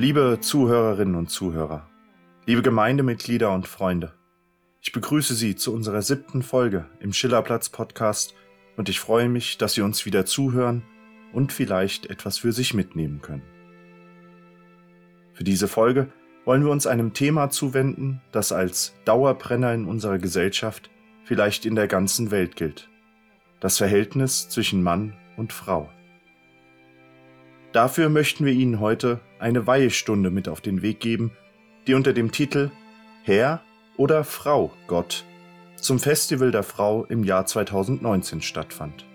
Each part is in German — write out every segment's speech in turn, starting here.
Liebe Zuhörerinnen und Zuhörer, liebe Gemeindemitglieder und Freunde, ich begrüße Sie zu unserer siebten Folge im Schillerplatz Podcast und ich freue mich, dass Sie uns wieder zuhören und vielleicht etwas für sich mitnehmen können. Für diese Folge wollen wir uns einem Thema zuwenden, das als Dauerbrenner in unserer Gesellschaft vielleicht in der ganzen Welt gilt. Das Verhältnis zwischen Mann und Frau. Dafür möchten wir Ihnen heute eine Weihestunde mit auf den Weg geben, die unter dem Titel Herr oder Frau Gott zum Festival der Frau im Jahr 2019 stattfand.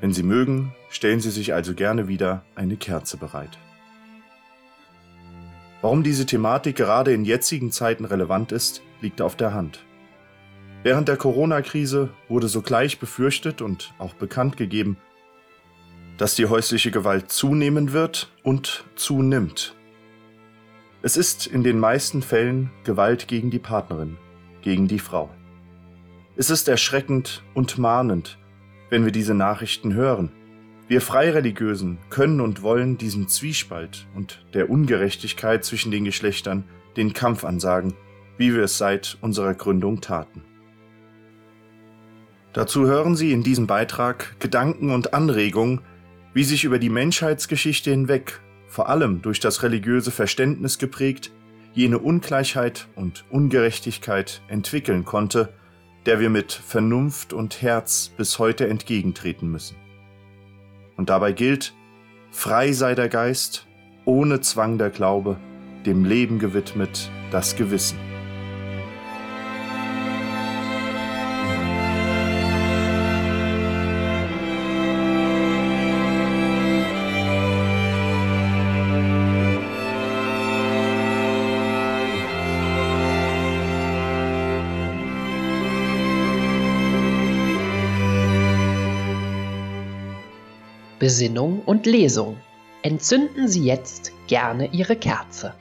Wenn Sie mögen, stellen Sie sich also gerne wieder eine Kerze bereit. Warum diese Thematik gerade in jetzigen Zeiten relevant ist, liegt auf der Hand. Während der Corona-Krise wurde sogleich befürchtet und auch bekannt gegeben, dass die häusliche Gewalt zunehmen wird und zunimmt. Es ist in den meisten Fällen Gewalt gegen die Partnerin, gegen die Frau. Es ist erschreckend und mahnend, wenn wir diese Nachrichten hören. Wir Freireligiösen können und wollen diesem Zwiespalt und der Ungerechtigkeit zwischen den Geschlechtern den Kampf ansagen, wie wir es seit unserer Gründung taten. Dazu hören Sie in diesem Beitrag Gedanken und Anregungen, wie sich über die Menschheitsgeschichte hinweg, vor allem durch das religiöse Verständnis geprägt, jene Ungleichheit und Ungerechtigkeit entwickeln konnte, der wir mit Vernunft und Herz bis heute entgegentreten müssen. Und dabei gilt, frei sei der Geist, ohne Zwang der Glaube, dem Leben gewidmet das Gewissen. Besinnung und Lesung. Entzünden Sie jetzt gerne Ihre Kerze.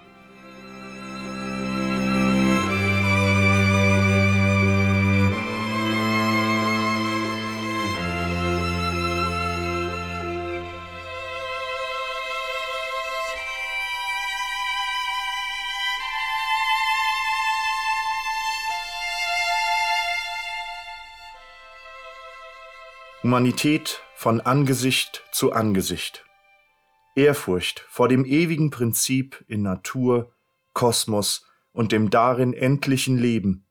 Humanität von Angesicht zu Angesicht. Ehrfurcht vor dem ewigen Prinzip in Natur, Kosmos und dem darin endlichen Leben.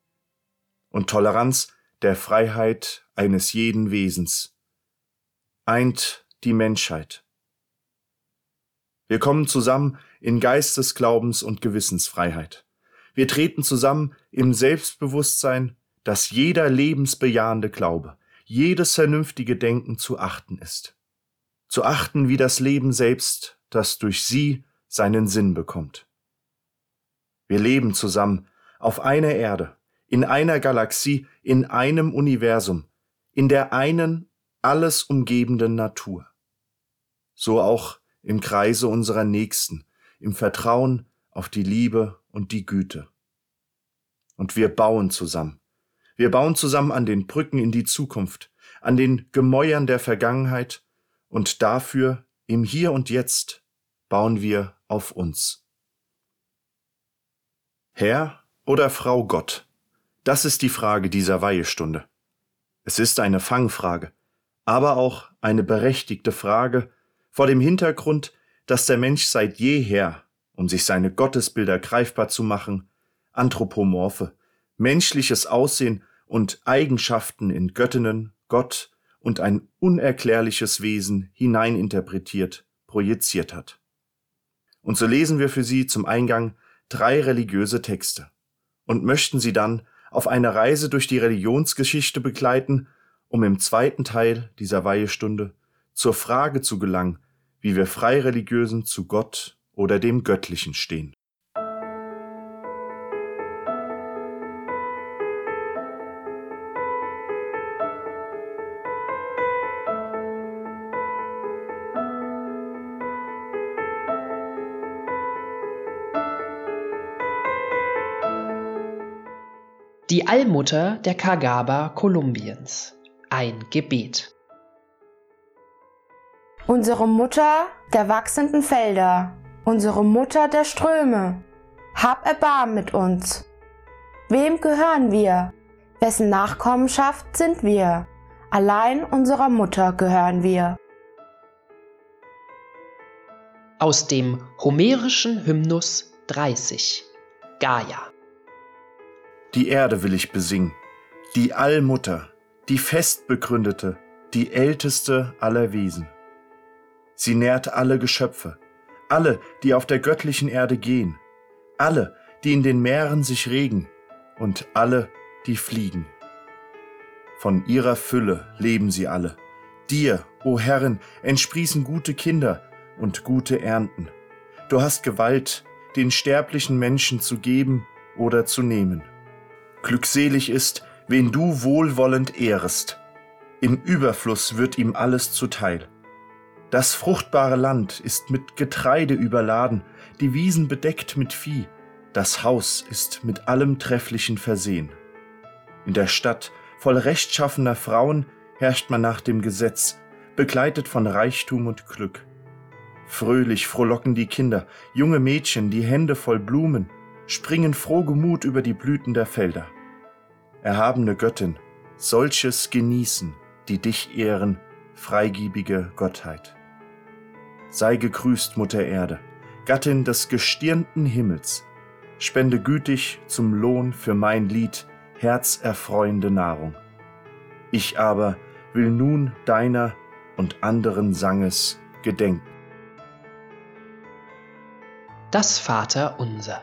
Und Toleranz der Freiheit eines jeden Wesens. Eint die Menschheit. Wir kommen zusammen in Geistesglaubens- und Gewissensfreiheit. Wir treten zusammen im Selbstbewusstsein, dass jeder lebensbejahende Glaube, jedes vernünftige Denken zu achten ist. Zu achten wie das Leben selbst, das durch sie seinen Sinn bekommt. Wir leben zusammen auf einer Erde, in einer Galaxie, in einem Universum, in der einen alles umgebenden Natur. So auch im Kreise unserer Nächsten, im Vertrauen auf die Liebe und die Güte. Und wir bauen zusammen, wir bauen zusammen an den Brücken in die Zukunft, an den Gemäuern der Vergangenheit und dafür im Hier und Jetzt bauen wir auf uns. Herr oder Frau Gott? Das ist die Frage dieser Weihestunde. Es ist eine Fangfrage, aber auch eine berechtigte Frage vor dem Hintergrund, dass der Mensch seit jeher, um sich seine Gottesbilder greifbar zu machen, anthropomorphe, menschliches Aussehen und Eigenschaften in Göttinnen, Gott und ein unerklärliches Wesen hineininterpretiert, projiziert hat. Und so lesen wir für Sie zum Eingang drei religiöse Texte und möchten Sie dann auf eine Reise durch die Religionsgeschichte begleiten, um im zweiten Teil dieser Weihestunde zur Frage zu gelangen, wie wir Freireligiösen zu Gott oder dem Göttlichen stehen. Die Allmutter der Kagaba Kolumbiens. Ein Gebet. Unsere Mutter der wachsenden Felder, unsere Mutter der Ströme, hab Erbarm mit uns. Wem gehören wir? Wessen Nachkommenschaft sind wir? Allein unserer Mutter gehören wir. Aus dem homerischen Hymnus 30 Gaia Die Erde will ich besingen, die Allmutter, die festbegründete, die älteste aller Wesen. Sie nährt alle Geschöpfe, alle, die auf der göttlichen Erde gehen, alle, die in den Meeren sich regen und alle, die fliegen. Von ihrer Fülle leben sie alle. Dir, o Herrin, entsprießen gute Kinder und gute Ernten. Du hast Gewalt, den sterblichen Menschen zu geben oder zu nehmen. Glückselig ist, wen du wohlwollend ehrest. Im Überfluss wird ihm alles zuteil. Das fruchtbare Land ist mit Getreide überladen, die Wiesen bedeckt mit Vieh, das Haus ist mit allem Trefflichen versehen. In der Stadt, voll rechtschaffener Frauen, herrscht man nach dem Gesetz, begleitet von Reichtum und Glück. Fröhlich frohlocken die Kinder, junge Mädchen, die Hände voll Blumen, springen frohgemut über die Blüten der Felder. Erhabene Göttin, solches genießen, die dich ehren, freigiebige Gottheit. Sei gegrüßt, Mutter Erde, Gattin des gestirnten Himmels, spende gütig zum Lohn für mein Lied herzerfreuende Nahrung. Ich aber will nun deiner und anderen Sanges gedenken. Das Vater unser.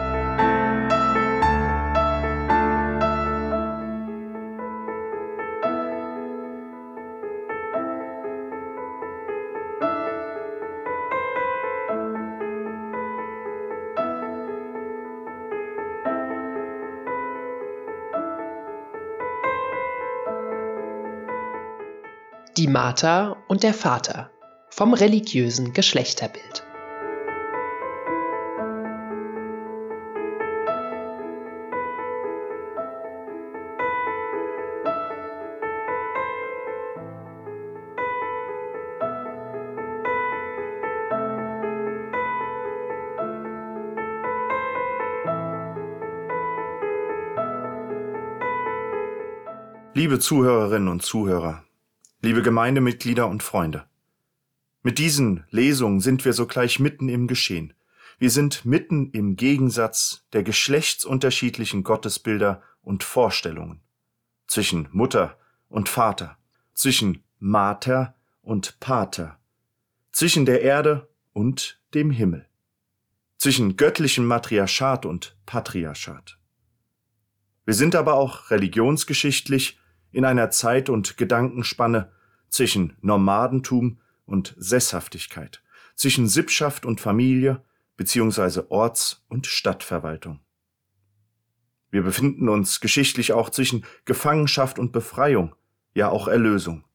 Mater und der Vater vom religiösen Geschlechterbild. Liebe Zuhörerinnen und Zuhörer, liebe Gemeindemitglieder und Freunde. Mit diesen Lesungen sind wir sogleich mitten im Geschehen. Wir sind mitten im Gegensatz der geschlechtsunterschiedlichen Gottesbilder und Vorstellungen zwischen Mutter und Vater, zwischen Mater und Pater, zwischen der Erde und dem Himmel, zwischen göttlichem Matriarchat und Patriarchat. Wir sind aber auch religionsgeschichtlich in einer Zeit- und Gedankenspanne zwischen Nomadentum und Sesshaftigkeit, zwischen Sippschaft und Familie bzw. Orts- und Stadtverwaltung. Wir befinden uns geschichtlich auch zwischen Gefangenschaft und Befreiung, ja auch Erlösung.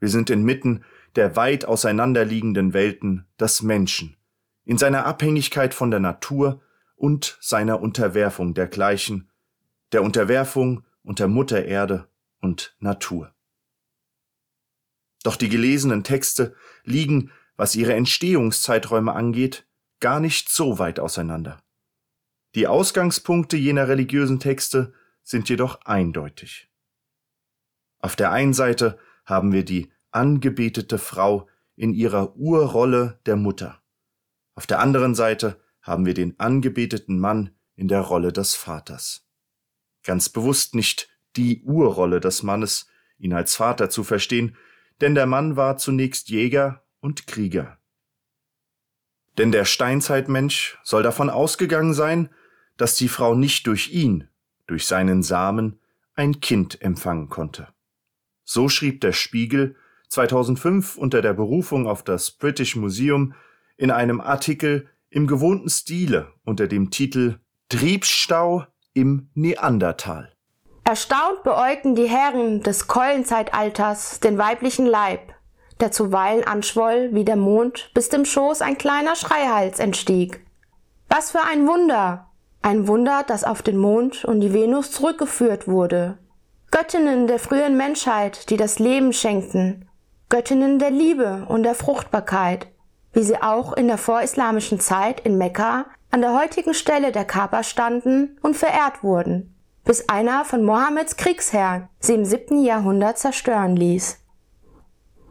Wir sind inmitten der weit auseinanderliegenden Welten des Menschen, in seiner Abhängigkeit von der Natur und seiner Unterwerfung dergleichen, der Unterwerfung unter Mutter Erde und Natur. Doch die gelesenen Texte liegen, was ihre Entstehungszeiträume angeht, gar nicht so weit auseinander. Die Ausgangspunkte jener religiösen Texte sind jedoch eindeutig. Auf der einen Seite haben wir die angebetete Frau in ihrer Urrolle der Mutter. Auf der anderen Seite haben wir den angebeteten Mann in der Rolle des Vaters. Ganz bewusst nicht die Urrolle des Mannes, ihn als Vater zu verstehen, denn der Mann war zunächst Jäger und Krieger. Denn der Steinzeitmensch soll davon ausgegangen sein, dass die Frau nicht durch ihn, durch seinen Samen, ein Kind empfangen konnte. So schrieb der Spiegel 2005 unter der Berufung auf das British Museum in einem Artikel im gewohnten Stile unter dem Titel Triebsstau im Neandertal. Erstaunt beäugten die Herren des Keulenzeitalters den weiblichen Leib, der zuweilen anschwoll wie der Mond, bis dem Schoß ein kleiner Schreihals entstieg. Was für ein Wunder! Ein Wunder, das auf den Mond und die Venus zurückgeführt wurde. Göttinnen der frühen Menschheit, die das Leben schenkten, Göttinnen der Liebe und der Fruchtbarkeit, wie sie auch in der vorislamischen Zeit in Mekka an der heutigen Stelle der Kaaba standen und verehrt wurden, bis einer von Mohammeds Kriegsherren sie im siebten Jahrhundert zerstören ließ.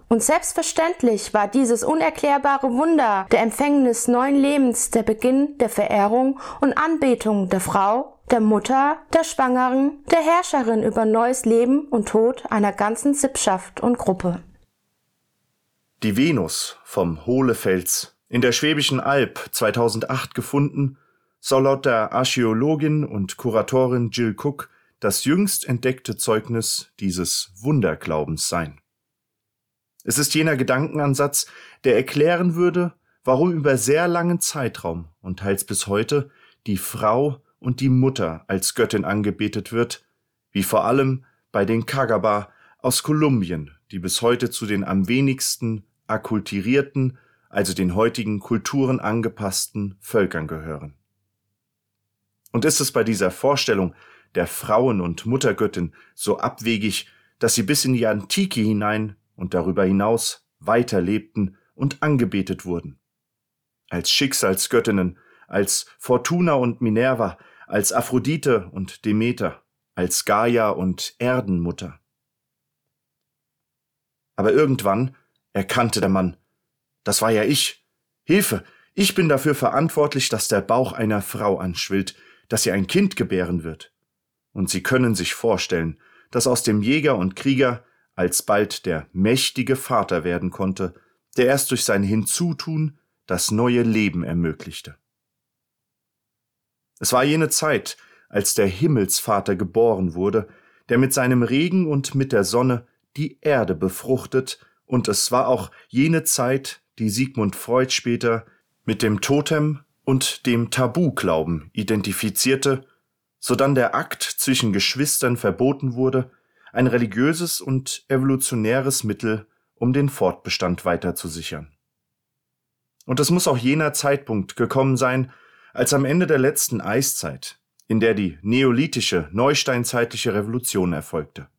Und selbstverständlich war dieses unerklärbare Wunder der Empfängnis neuen Lebens der Beginn der Verehrung und Anbetung der Frau, der Mutter, der Schwangeren, der Herrscherin über neues Leben und Tod einer ganzen Sippschaft und Gruppe. Die Venus vom Hohlefels in der Schwäbischen Alb 2008 gefunden, soll laut der Archäologin und Kuratorin Jill Cook das jüngst entdeckte Zeugnis dieses Wunderglaubens sein. Es ist jener Gedankenansatz, der erklären würde, warum über sehr langen Zeitraum und teils bis heute die Frau und die Mutter als Göttin angebetet wird, wie vor allem bei den Kagaba aus Kolumbien, die bis heute zu den am wenigsten akkulturierten, also den heutigen Kulturen angepassten Völkern gehören. Und ist es bei dieser Vorstellung der Frauen- und Muttergöttin so abwegig, dass sie bis in die Antike hinein und darüber hinaus weiterlebten und angebetet wurden. Als Schicksalsgöttinnen, als Fortuna und Minerva, als Aphrodite und Demeter, als Gaia und Erdenmutter. Aber irgendwann erkannte der Mann, das war ja ich. Hilfe, ich bin dafür verantwortlich, dass der Bauch einer Frau anschwillt, dass sie ein Kind gebären wird. Und Sie können sich vorstellen, dass aus dem Jäger und Krieger alsbald der mächtige Vater werden konnte, der erst durch sein Hinzutun das neue Leben ermöglichte. Es war jene Zeit, als der Himmelsvater geboren wurde, der mit seinem Regen und mit der Sonne die Erde befruchtet, und es war auch jene Zeit, die Sigmund Freud später mit dem Totem und dem Tabuglauben identifizierte, sodann der Akt zwischen Geschwistern verboten wurde ein religiöses und evolutionäres Mittel, um den Fortbestand weiter zu sichern. Und es muss auch jener Zeitpunkt gekommen sein, als am Ende der letzten Eiszeit, in der die neolithische, neusteinzeitliche Revolution erfolgte.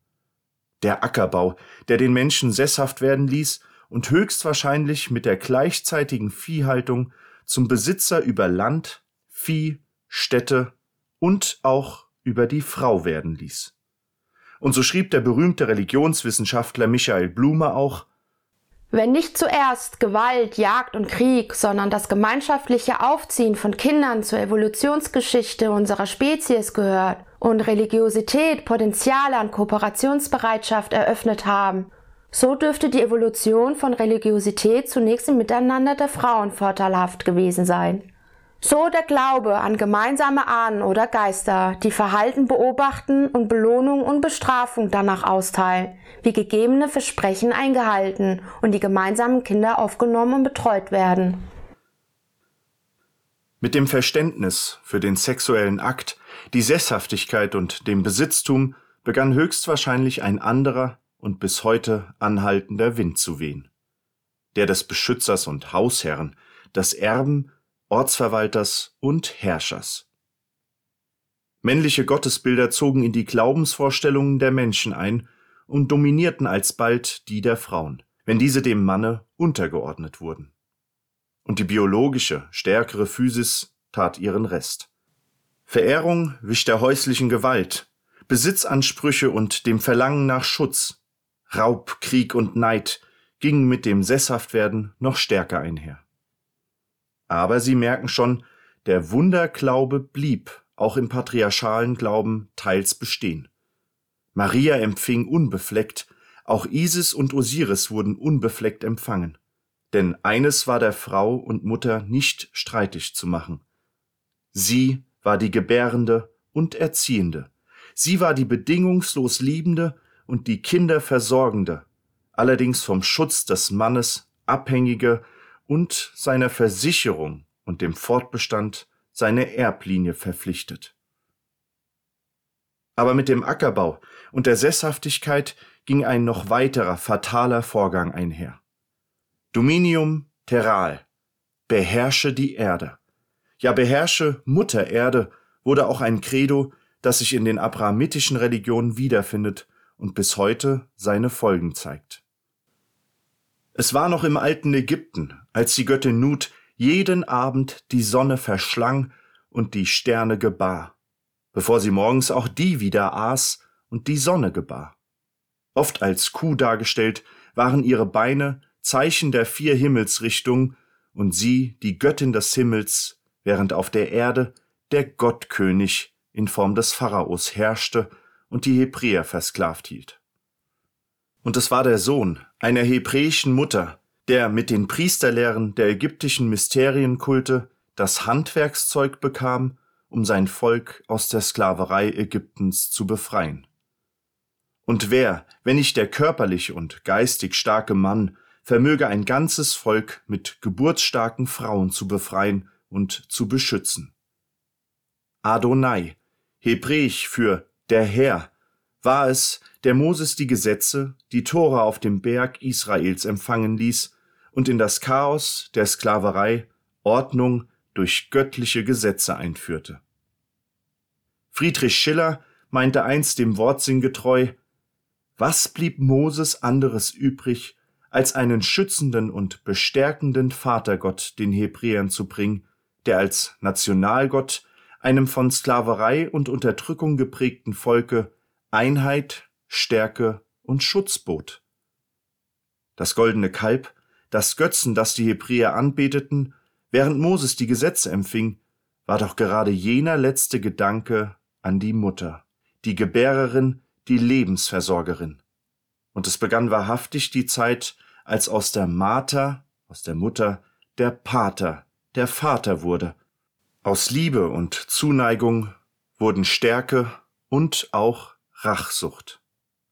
Der Ackerbau, der den Menschen sesshaft werden ließ und höchstwahrscheinlich mit der gleichzeitigen Viehhaltung zum Besitzer über Land, Vieh, Städte und auch über die Frau werden ließ. Und so schrieb der berühmte Religionswissenschaftler Michael Blume auch Wenn nicht zuerst Gewalt, Jagd und Krieg, sondern das gemeinschaftliche Aufziehen von Kindern zur Evolutionsgeschichte unserer Spezies gehört und Religiosität Potenziale an Kooperationsbereitschaft eröffnet haben, so dürfte die Evolution von Religiosität zunächst im Miteinander der Frauen vorteilhaft gewesen sein. So der Glaube an gemeinsame Ahnen oder Geister, die Verhalten beobachten und Belohnung und Bestrafung danach austeilen, wie gegebene Versprechen eingehalten und die gemeinsamen Kinder aufgenommen und betreut werden. Mit dem Verständnis für den sexuellen Akt, die Sesshaftigkeit und dem Besitztum begann höchstwahrscheinlich ein anderer und bis heute anhaltender Wind zu wehen. Der des Beschützers und Hausherrn, das Erben Ortsverwalters und Herrschers. Männliche Gottesbilder zogen in die Glaubensvorstellungen der Menschen ein und dominierten alsbald die der Frauen, wenn diese dem Manne untergeordnet wurden. Und die biologische, stärkere Physis tat ihren Rest. Verehrung wich der häuslichen Gewalt, Besitzansprüche und dem Verlangen nach Schutz, Raub, Krieg und Neid gingen mit dem Sesshaftwerden noch stärker einher. Aber sie merken schon, der Wunderglaube blieb auch im patriarchalen Glauben teils bestehen. Maria empfing unbefleckt, auch Isis und Osiris wurden unbefleckt empfangen. Denn eines war der Frau und Mutter nicht streitig zu machen. Sie war die Gebärende und Erziehende. Sie war die bedingungslos Liebende und die Kinder Versorgende, allerdings vom Schutz des Mannes abhängige und seiner Versicherung und dem Fortbestand seine Erblinie verpflichtet. Aber mit dem Ackerbau und der Sesshaftigkeit ging ein noch weiterer fataler Vorgang einher. Dominium terral, beherrsche die Erde. Ja, beherrsche Mutter Erde wurde auch ein Credo, das sich in den abrahamitischen Religionen wiederfindet und bis heute seine Folgen zeigt. Es war noch im alten Ägypten, als die Göttin Nut jeden Abend die Sonne verschlang und die Sterne gebar, bevor sie morgens auch die wieder aß und die Sonne gebar. Oft als Kuh dargestellt, waren ihre Beine Zeichen der vier Himmelsrichtungen und sie die Göttin des Himmels, während auf der Erde der Gottkönig in Form des Pharaos herrschte und die Hebräer versklavt hielt. Und es war der Sohn einer hebräischen Mutter, der mit den Priesterlehren der ägyptischen Mysterienkulte das Handwerkszeug bekam, um sein Volk aus der Sklaverei Ägyptens zu befreien. Und wer, wenn nicht der körperlich und geistig starke Mann, vermöge ein ganzes Volk mit geburtsstarken Frauen zu befreien und zu beschützen. Adonai, hebräisch für der Herr, war es, der Moses die Gesetze, die Tora auf dem Berg Israels empfangen ließ und in das Chaos der Sklaverei Ordnung durch göttliche Gesetze einführte. Friedrich Schiller meinte einst dem Wortsinn getreu, was blieb Moses anderes übrig, als einen schützenden und bestärkenden Vatergott den Hebräern zu bringen, der als Nationalgott einem von Sklaverei und Unterdrückung geprägten Volke Einheit, Stärke und Schutz bot. Das goldene Kalb, das Götzen, das die Hebräer anbeteten, während Moses die Gesetze empfing, war doch gerade jener letzte Gedanke an die Mutter, die Gebärerin, die Lebensversorgerin. Und es begann wahrhaftig die Zeit, als aus der Mater, aus der Mutter, der Pater, der Vater wurde, aus Liebe und Zuneigung wurden Stärke und auch Rachsucht.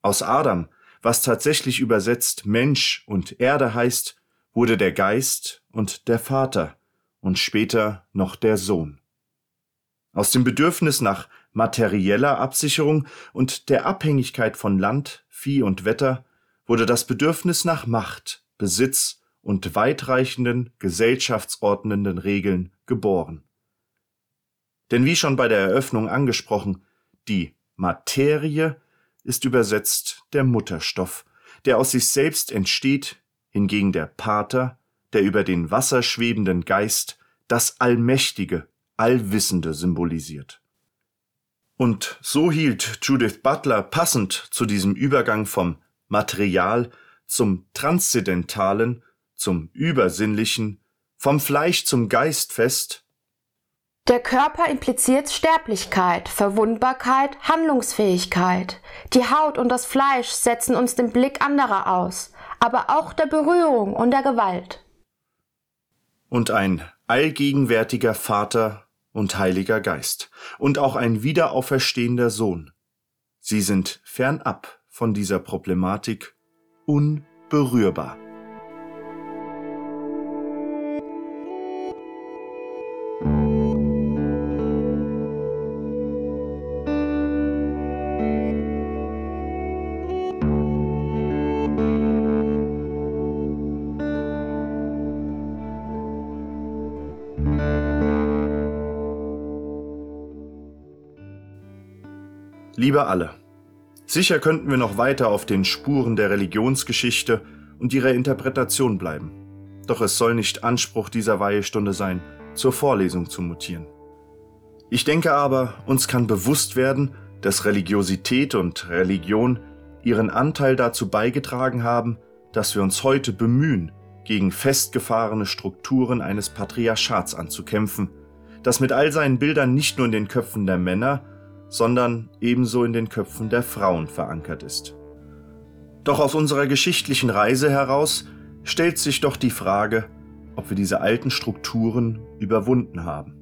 Aus Adam, was tatsächlich übersetzt Mensch und Erde heißt, wurde der Geist und der Vater und später noch der Sohn. Aus dem Bedürfnis nach materieller Absicherung und der Abhängigkeit von Land, Vieh und Wetter wurde das Bedürfnis nach Macht, Besitz und weitreichenden gesellschaftsordnenden Regeln geboren. Denn wie schon bei der Eröffnung angesprochen, die Materie ist übersetzt der Mutterstoff, der aus sich selbst entsteht, hingegen der Pater, der über den Wasser schwebenden Geist, das Allmächtige, Allwissende symbolisiert. Und so hielt Judith Butler passend zu diesem Übergang vom Material zum Transzendentalen, zum Übersinnlichen, vom Fleisch zum Geist fest, der Körper impliziert Sterblichkeit, Verwundbarkeit, Handlungsfähigkeit. Die Haut und das Fleisch setzen uns den Blick anderer aus, aber auch der Berührung und der Gewalt. Und ein allgegenwärtiger Vater und Heiliger Geist und auch ein wiederauferstehender Sohn. Sie sind fernab von dieser Problematik unberührbar. Liebe alle, sicher könnten wir noch weiter auf den Spuren der Religionsgeschichte und ihrer Interpretation bleiben. Doch es soll nicht Anspruch dieser Weihestunde sein, zur Vorlesung zu mutieren. Ich denke aber, uns kann bewusst werden, dass Religiosität und Religion ihren Anteil dazu beigetragen haben, dass wir uns heute bemühen, gegen festgefahrene Strukturen eines Patriarchats anzukämpfen, das mit all seinen Bildern nicht nur in den Köpfen der Männer, sondern ebenso in den Köpfen der Frauen verankert ist. Doch aus unserer geschichtlichen Reise heraus stellt sich doch die Frage, ob wir diese alten Strukturen überwunden haben,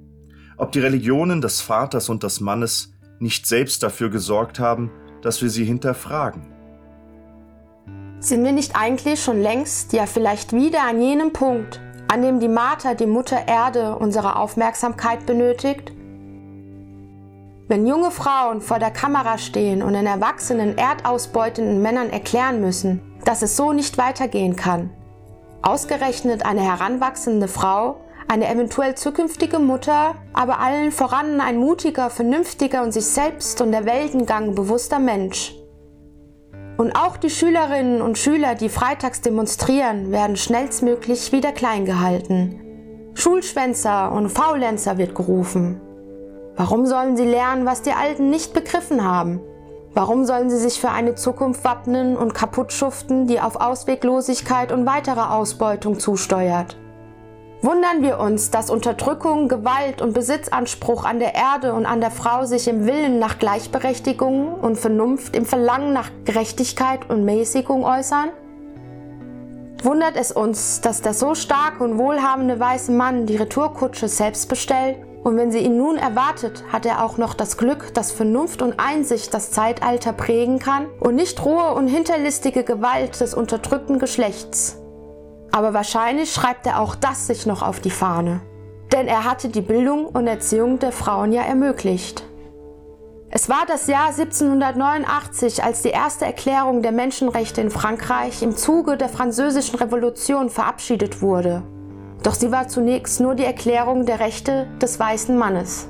ob die Religionen des Vaters und des Mannes nicht selbst dafür gesorgt haben, dass wir sie hinterfragen. Sind wir nicht eigentlich schon längst, ja vielleicht wieder an jenem Punkt, an dem die Mater, die Mutter Erde, unsere Aufmerksamkeit benötigt? Wenn junge Frauen vor der Kamera stehen und den erwachsenen, erdausbeutenden Männern erklären müssen, dass es so nicht weitergehen kann, ausgerechnet eine heranwachsende Frau, eine eventuell zukünftige Mutter, aber allen voran ein mutiger, vernünftiger und sich selbst und der Weltengang bewusster Mensch. Und auch die Schülerinnen und Schüler, die freitags demonstrieren, werden schnellstmöglich wieder klein gehalten. Schulschwänzer und Faulenzer wird gerufen. Warum sollen sie lernen, was die Alten nicht begriffen haben? Warum sollen sie sich für eine Zukunft wappnen und kaputt schuften, die auf Ausweglosigkeit und weitere Ausbeutung zusteuert? Wundern wir uns, dass Unterdrückung, Gewalt und Besitzanspruch an der Erde und an der Frau sich im Willen nach Gleichberechtigung und Vernunft, im Verlangen nach Gerechtigkeit und Mäßigung äußern? Wundert es uns, dass der so starke und wohlhabende weiße Mann die Retourkutsche selbst bestellt und wenn sie ihn nun erwartet, hat er auch noch das Glück, dass Vernunft und Einsicht das Zeitalter prägen kann und nicht rohe und hinterlistige Gewalt des unterdrückten Geschlechts. Aber wahrscheinlich schreibt er auch das sich noch auf die Fahne. Denn er hatte die Bildung und Erziehung der Frauen ja ermöglicht. Es war das Jahr 1789, als die erste Erklärung der Menschenrechte in Frankreich im Zuge der Französischen Revolution verabschiedet wurde. Doch sie war zunächst nur die Erklärung der Rechte des weißen Mannes.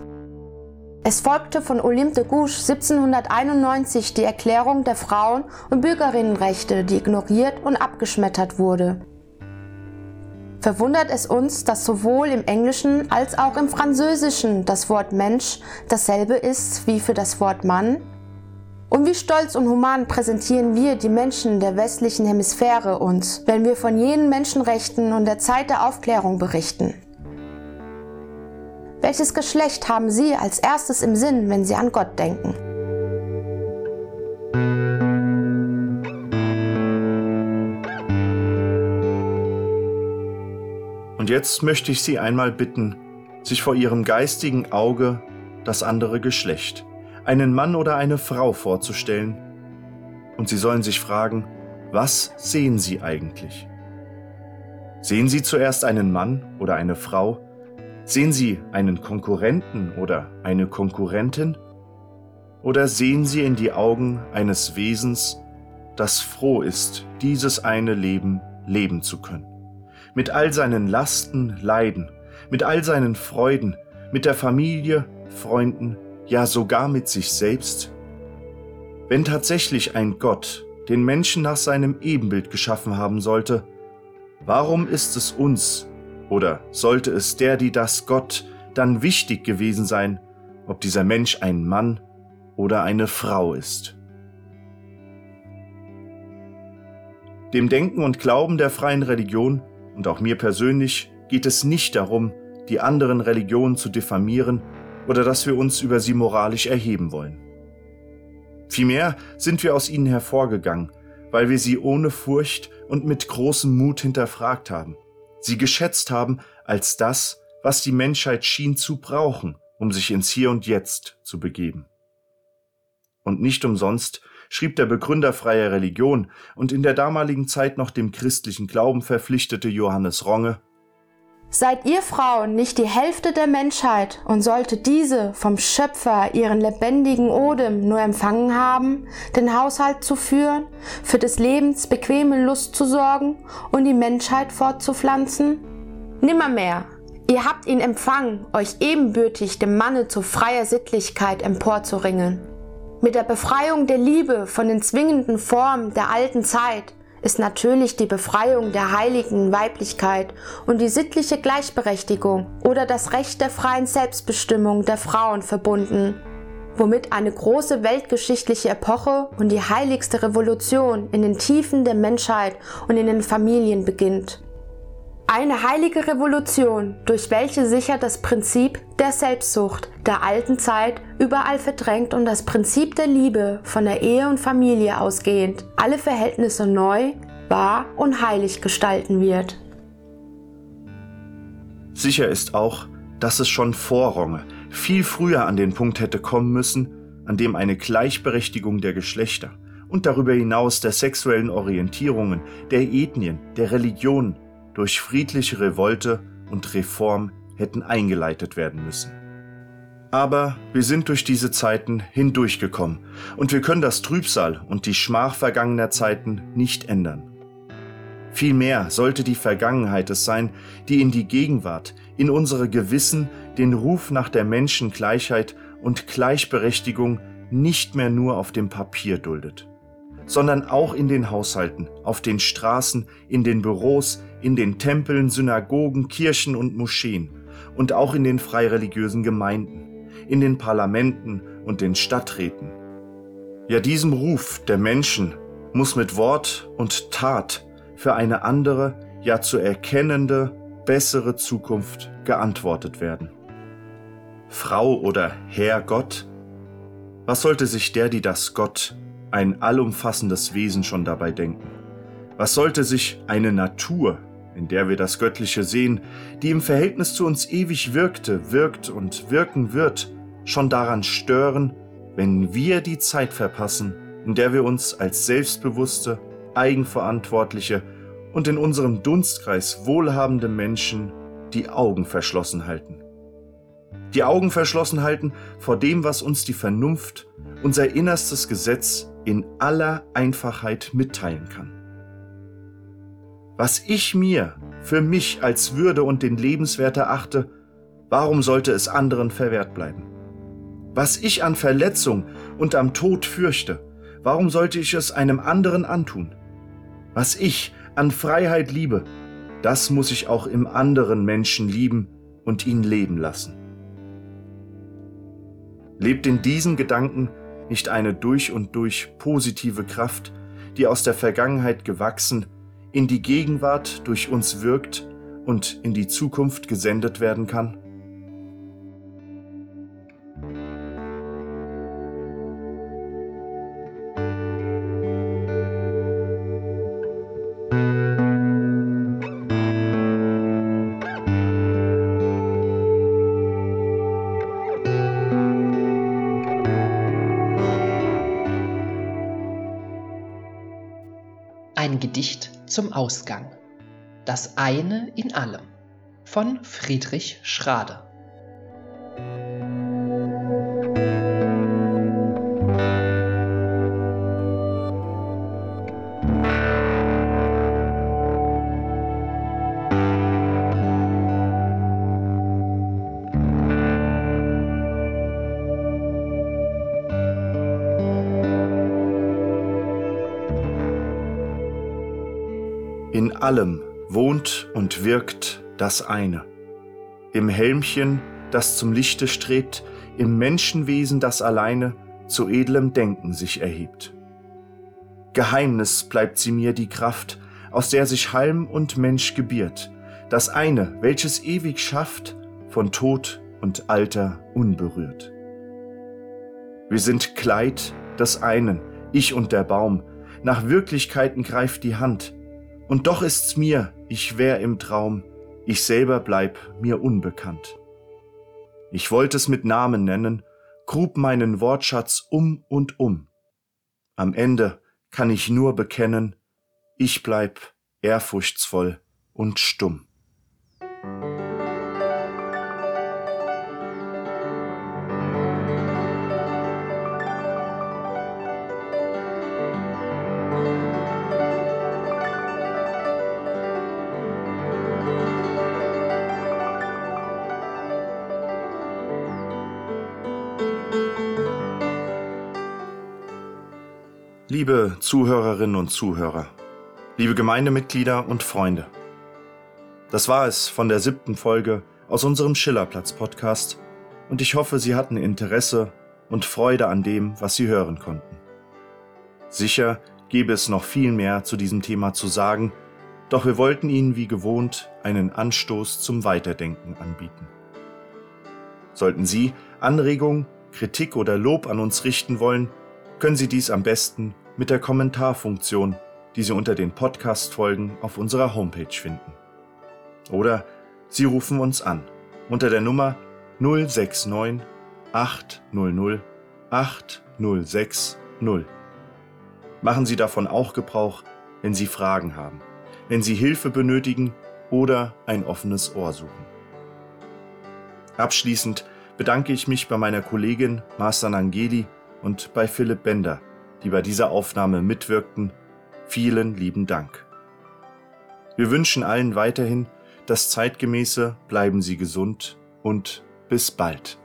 Es folgte von Olympe de Gouges 1791 die Erklärung der Frauen- und Bürgerinnenrechte, die ignoriert und abgeschmettert wurde. Verwundert es uns, dass sowohl im Englischen als auch im Französischen das Wort Mensch dasselbe ist wie für das Wort Mann und wie stolz und human präsentieren wir, die Menschen der westlichen Hemisphäre, uns, wenn wir von jenen Menschenrechten und der Zeit der Aufklärung berichten? Welches Geschlecht haben Sie als erstes im Sinn, wenn Sie an Gott denken? Und jetzt möchte ich Sie einmal bitten, sich vor Ihrem geistigen Auge das andere Geschlecht, einen Mann oder eine Frau vorzustellen, und Sie sollen sich fragen, was sehen Sie eigentlich? Sehen Sie zuerst einen Mann oder eine Frau? Sehen Sie einen Konkurrenten oder eine Konkurrentin? Oder sehen Sie in die Augen eines Wesens, das froh ist, dieses eine Leben leben zu können? Mit all seinen Lasten, Leiden, mit all seinen Freuden, mit der Familie, Freunden, ja sogar mit sich selbst? Wenn tatsächlich ein Gott den Menschen nach seinem Ebenbild geschaffen haben sollte, warum ist es uns oder sollte es der, die das Gott, dann wichtig gewesen sein, ob dieser Mensch ein Mann oder eine Frau ist? Dem Denken und Glauben der freien Religion und auch mir persönlich geht es nicht darum, die anderen Religionen zu diffamieren oder dass wir uns über sie moralisch erheben wollen. Vielmehr sind wir aus ihnen hervorgegangen, weil wir sie ohne Furcht und mit großem Mut hinterfragt haben, sie geschätzt haben als das, was die Menschheit schien zu brauchen, um sich ins Hier und Jetzt zu begeben. Und nicht umsonst schrieb der Begründer freier Religion und in der damaligen Zeit noch dem christlichen Glauben verpflichtete Johannes Ronge Seid ihr Frauen nicht die Hälfte der Menschheit und sollte diese vom Schöpfer ihren lebendigen Odem nur empfangen haben, den Haushalt zu führen, für des Lebens bequeme Lust zu sorgen und die Menschheit fortzupflanzen? Nimmermehr. Ihr habt ihn empfangen, euch ebenbürtig dem Manne zu freier Sittlichkeit emporzuringen. Mit der Befreiung der Liebe von den zwingenden Formen der alten Zeit ist natürlich die Befreiung der heiligen Weiblichkeit und die sittliche Gleichberechtigung oder das Recht der freien Selbstbestimmung der Frauen verbunden, womit eine große weltgeschichtliche Epoche und die heiligste Revolution in den Tiefen der Menschheit und in den Familien beginnt. Eine heilige Revolution, durch welche sicher das Prinzip der Selbstsucht der alten Zeit überall verdrängt und das Prinzip der Liebe von der Ehe und Familie ausgehend alle Verhältnisse neu, wahr und heilig gestalten wird. Sicher ist auch, dass es schon vor Ronge viel früher an den Punkt hätte kommen müssen, an dem eine Gleichberechtigung der Geschlechter und darüber hinaus der sexuellen Orientierungen, der Ethnien, der Religionen durch friedliche Revolte und Reform hätten eingeleitet werden müssen. Aber wir sind durch diese Zeiten hindurchgekommen und wir können das Trübsal und die Schmach vergangener Zeiten nicht ändern. Vielmehr sollte die Vergangenheit es sein, die in die Gegenwart, in unsere Gewissen den Ruf nach der Menschengleichheit und Gleichberechtigung nicht mehr nur auf dem Papier duldet, sondern auch in den Haushalten, auf den Straßen, in den Büros, in den Tempeln, Synagogen, Kirchen und Moscheen und auch in den freireligiösen Gemeinden, in den Parlamenten und den Stadträten. Ja, diesem Ruf der Menschen muss mit Wort und Tat für eine andere, ja zu erkennende, bessere Zukunft geantwortet werden. Frau oder Herr Gott? Was sollte sich der, die das Gott, ein allumfassendes Wesen schon dabei denken? Was sollte sich eine Natur, in der wir das Göttliche sehen, die im Verhältnis zu uns ewig wirkte, wirkt und wirken wird, schon daran stören, wenn wir die Zeit verpassen, in der wir uns als selbstbewusste, eigenverantwortliche und in unserem Dunstkreis wohlhabende Menschen die Augen verschlossen halten. Die Augen verschlossen halten vor dem, was uns die Vernunft, unser innerstes Gesetz in aller Einfachheit mitteilen kann. Was ich mir für mich als Würde und den Lebenswert erachte, warum sollte es anderen verwehrt bleiben? Was ich an Verletzung und am Tod fürchte, warum sollte ich es einem anderen antun? Was ich an Freiheit liebe, das muss ich auch im anderen Menschen lieben und ihn leben lassen. Lebt in diesen Gedanken nicht eine durch und durch positive Kraft, die aus der Vergangenheit gewachsen, in die Gegenwart durch uns wirkt und in die Zukunft gesendet werden kann? Ein Gedicht zum Ausgang. Das eine in allem von Friedrich Schrade. Allem wohnt und wirkt das eine. Im Helmchen, das zum Lichte strebt, im Menschenwesen, das alleine zu edlem Denken sich erhebt. Geheimnis bleibt sie mir die Kraft, aus der sich Halm und Mensch gebiert, das eine, welches ewig schafft, von Tod und Alter unberührt. Wir sind Kleid des einen, ich und der Baum, nach Wirklichkeiten greift die Hand, und doch ist's mir, ich wär im Traum, ich selber bleib mir unbekannt. Ich wollte es mit Namen nennen, grub meinen Wortschatz um und um. Am Ende kann ich nur bekennen, ich bleib ehrfurchtsvoll und stumm. Liebe Zuhörerinnen und Zuhörer, liebe Gemeindemitglieder und Freunde, das war es von der siebten Folge aus unserem Schillerplatz-Podcast und ich hoffe, Sie hatten Interesse und Freude an dem, was Sie hören konnten. Sicher gäbe es noch viel mehr zu diesem Thema zu sagen, doch wir wollten Ihnen wie gewohnt einen Anstoß zum Weiterdenken anbieten. Sollten Sie Anregungen, Kritik oder Lob an uns richten wollen, können Sie dies am besten mit der Kommentarfunktion, die Sie unter den Podcast-Folgen auf unserer Homepage finden. Oder Sie rufen uns an unter der Nummer 069 800 8060. Machen Sie davon auch Gebrauch, wenn Sie Fragen haben, wenn Sie Hilfe benötigen oder ein offenes Ohr suchen. Abschließend bedanke ich mich bei meiner Kollegin Master Nangeli und bei Philipp Bender, die bei dieser Aufnahme mitwirkten. Vielen lieben Dank. Wir wünschen allen weiterhin das Zeitgemäße, bleiben Sie gesund und bis bald.